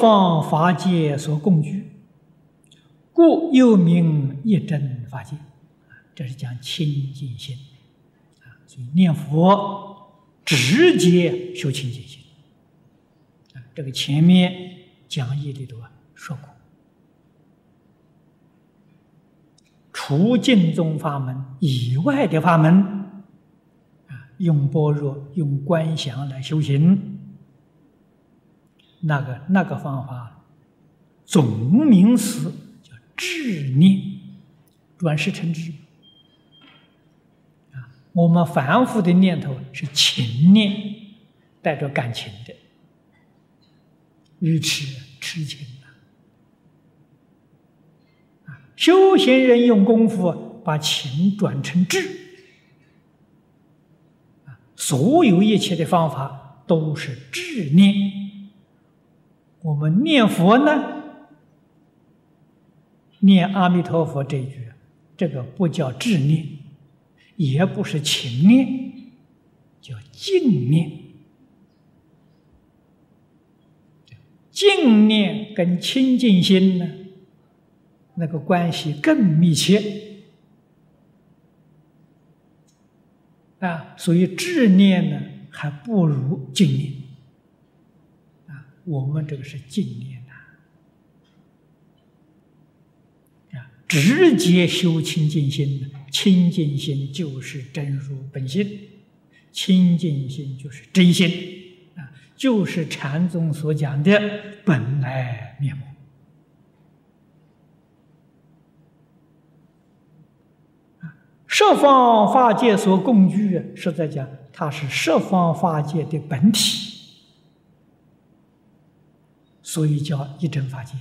方法界所共居，故又名一真法界。这是讲清净心啊，所以念佛直接修清净心啊。这个前面讲义里头啊说过，除净宗法门以外的法门啊，用般若、用观想来修行。那个那个方法，总名词叫执念，转世成智。啊，我们凡夫的念头是情念，带着感情的，愚痴痴情啊。修行人用功夫把情转成智，所有一切的方法都是执念。我们念佛呢，念阿弥陀佛这一句，这个不叫执念，也不是情念，叫净念。净念跟清净心呢，那个关系更密切啊，所以执念呢，还不如净念。我们这个是净念呐，啊，直接修清净心，清净心就是真如本性，清净心就是真心，啊，就是禅宗所讲的本来面目。啊，十方法界所共居，是在讲它是十方法界的本体。所以叫一真法界。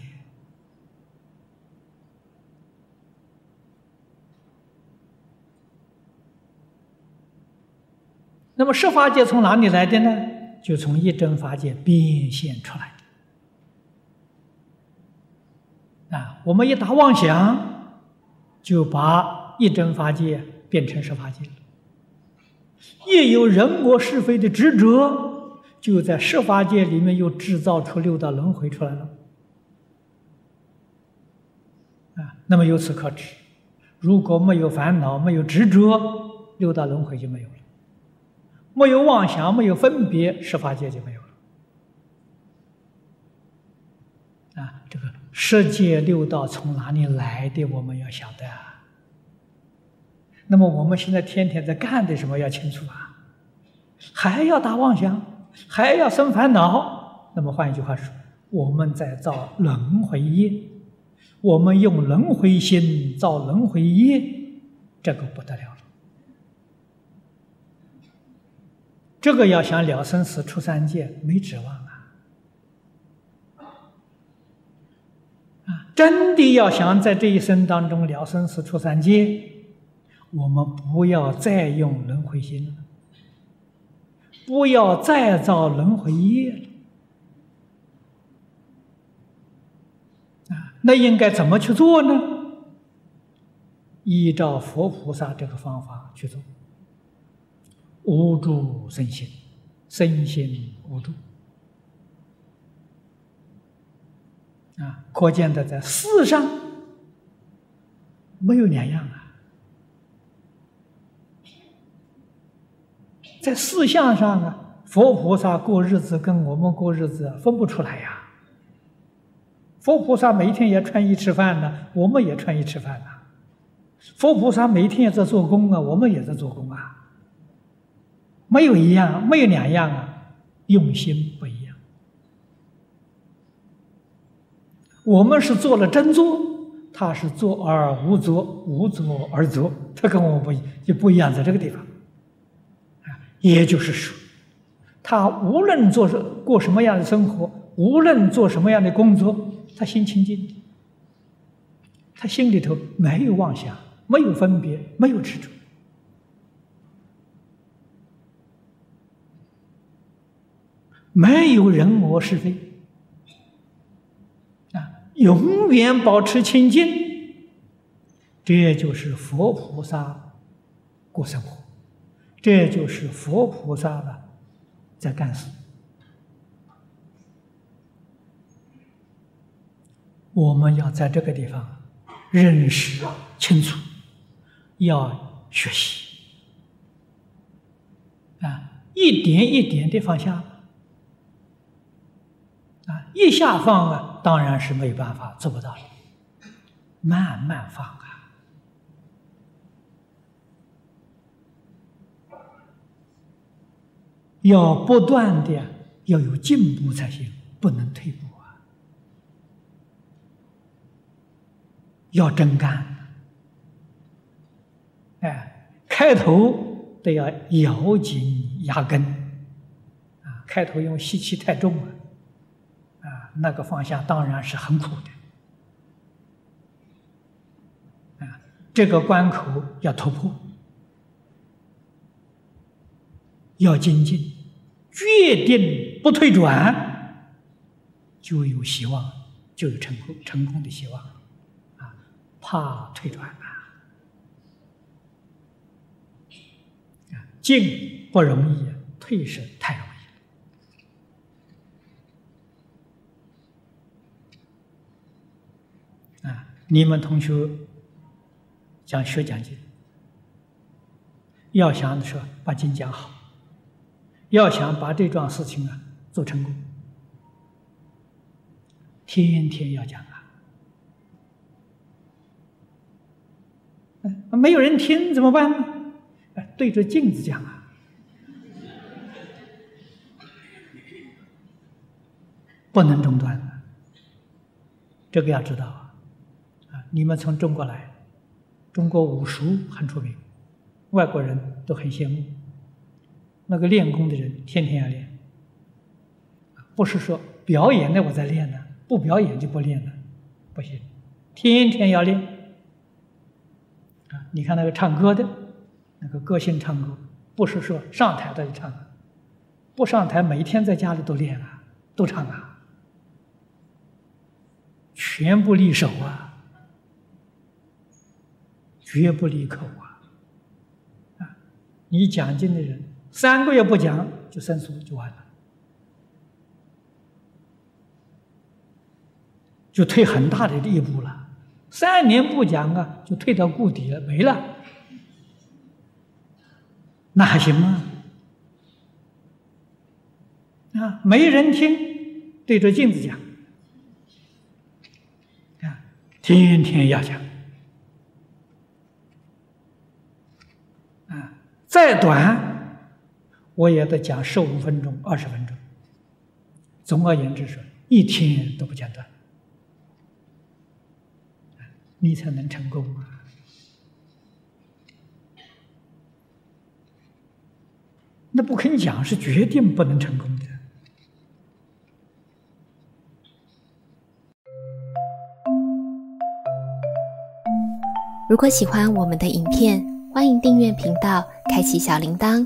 那么十法界从哪里来的呢？就从一真法界变现出来的。啊，我们一打妄想，就把一真法界变成十法界了。一有人我是非的执着。就在十法界里面又制造出六道轮回出来了，啊，那么由此可知，如果没有烦恼、没有执着，六道轮回就没有了；没有妄想、没有分别，十法界就没有了。啊，这个世界六道从哪里来的？我们要晓得。啊。那么我们现在天天在干的什么？要清楚啊，还要打妄想。还要生烦恼，那么换一句话说，我们在造轮回业，我们用轮回心造轮回业，这个不得了了。这个要想了生死出三界，没指望啊！啊，真的要想在这一生当中了生死出三界，我们不要再用轮回心了。不要再造轮回业了啊！那应该怎么去做呢？依照佛菩萨这个方法去做，无助身心，身心无助啊！可见的在世上没有两样啊。在四相上啊，佛菩萨过日子跟我们过日子分不出来呀。佛菩萨每天也穿衣吃饭呢，我们也穿衣吃饭呢。佛菩萨每天也在做工啊，我们也在做工啊。没有一样，没有两样啊，用心不一样。我们是做了真做，他是做而无做，无做而做，他跟我们不一就不一样，在这个地方。也就是说，他无论做什过什么样的生活，无论做什么样的工作，他心清净，他心里头没有妄想，没有分别，没有执着，没有人我是非，啊，永远保持清净，这就是佛菩萨过生活。这就是佛菩萨的在干事。我们要在这个地方认识清楚，要学习。啊，一点一点的放下啊，一下放啊，当然是没办法做不到了，慢慢放啊。要不断的要有进步才行，不能退步啊！要真干，哎，开头得要咬紧牙根，啊，开头因为吸气太重了，啊，那个方向当然是很苦的，啊，这个关口要突破，要精进。决定不退转，就有希望，就有成功成功的希望。啊，怕退转啊！啊，进不容易，退是太容易。啊，你们同学讲学讲经，要想说把经讲好。要想把这桩事情啊做成功，天天要讲啊，没有人听怎么办呢？对着镜子讲啊，不能中断，这个要知道啊。啊，你们从中国来，中国武术很出名，外国人都很羡慕。那个练功的人天天要练，不是说表演的我在练呢，不表演就不练了，不行，天天要练。啊，你看那个唱歌的，那个歌星唱歌，不是说上台的就唱，不上台每天在家里都练啊，都唱啊，全部离手啊，绝不离口啊，啊，你讲经的人。三个月不讲就生疏就完了，就退很大的一步了。三年不讲啊，就退到谷底了，没了，那还行吗？啊，没人听，对着镜子讲，啊，天天要讲，啊，再短。我也得讲十五分钟、二十分钟。总而言之，说一天都不间断，你才能成功！那不肯讲，是决定不能成功的。如果喜欢我们的影片，欢迎订阅频道，开启小铃铛。